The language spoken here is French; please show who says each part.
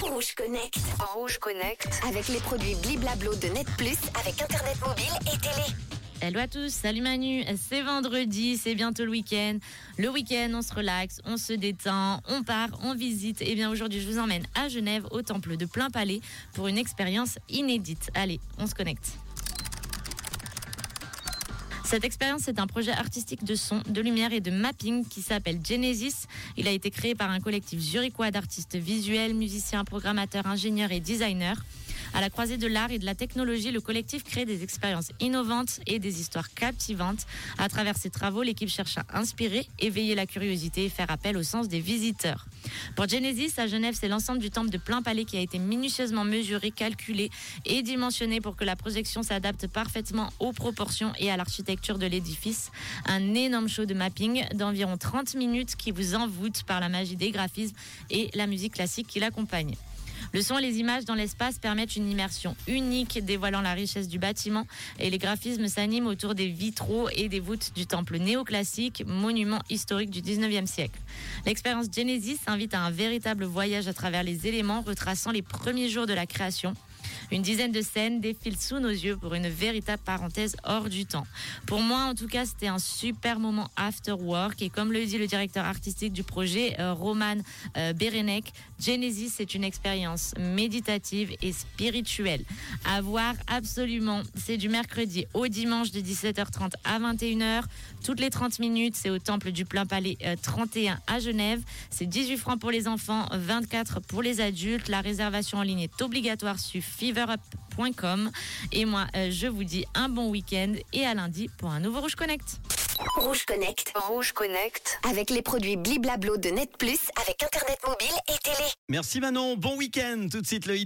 Speaker 1: Rouge Connect.
Speaker 2: Rouge Connect.
Speaker 1: Avec les produits Bliblablo de Net Plus, avec Internet mobile et télé.
Speaker 3: Hello à tous, salut Manu, c'est vendredi, c'est bientôt le week-end. Le week-end, on se relaxe, on se détend, on part, on visite. Et bien aujourd'hui, je vous emmène à Genève, au temple de Plein Palais, pour une expérience inédite. Allez, on se connecte. Cette expérience est un projet artistique de son, de lumière et de mapping qui s'appelle Genesis. Il a été créé par un collectif zurichois d'artistes visuels, musiciens, programmateurs, ingénieurs et designers. À la croisée de l'art et de la technologie, le collectif crée des expériences innovantes et des histoires captivantes. À travers ses travaux, l'équipe cherche à inspirer, éveiller la curiosité et faire appel au sens des visiteurs. Pour Genesis, à Genève, c'est l'ensemble du temple de plein palais qui a été minutieusement mesuré, calculé et dimensionné pour que la projection s'adapte parfaitement aux proportions et à l'architecture de l'édifice. Un énorme show de mapping d'environ 30 minutes qui vous envoûte par la magie des graphismes et la musique classique qui l'accompagne. Le son et les images dans l'espace permettent une immersion unique, dévoilant la richesse du bâtiment et les graphismes s'animent autour des vitraux et des voûtes du temple néoclassique, monument historique du 19e siècle. L'expérience Genesis invite à un véritable voyage à travers les éléments retraçant les premiers jours de la création une dizaine de scènes défilent sous nos yeux pour une véritable parenthèse hors du temps. Pour moi, en tout cas, c'était un super moment after work. Et comme le dit le directeur artistique du projet, euh, Roman euh, Berenek, Genesis, c'est une expérience méditative et spirituelle. À voir absolument. C'est du mercredi au dimanche de 17h30 à 21h. Toutes les 30 minutes, c'est au Temple du Plein Palais 31 euh, à Genève. C'est 18 francs pour les enfants, 24 pour les adultes. La réservation en ligne est obligatoire sur Et moi, euh, je vous dis un bon week-end et à lundi pour un nouveau Rouge Connect.
Speaker 1: Rouge Connect.
Speaker 2: Rouge Connect.
Speaker 1: Avec les produits Bliblablo de Net Plus, avec Internet mobile et télé.
Speaker 4: Merci Manon, bon week-end. Tout de suite le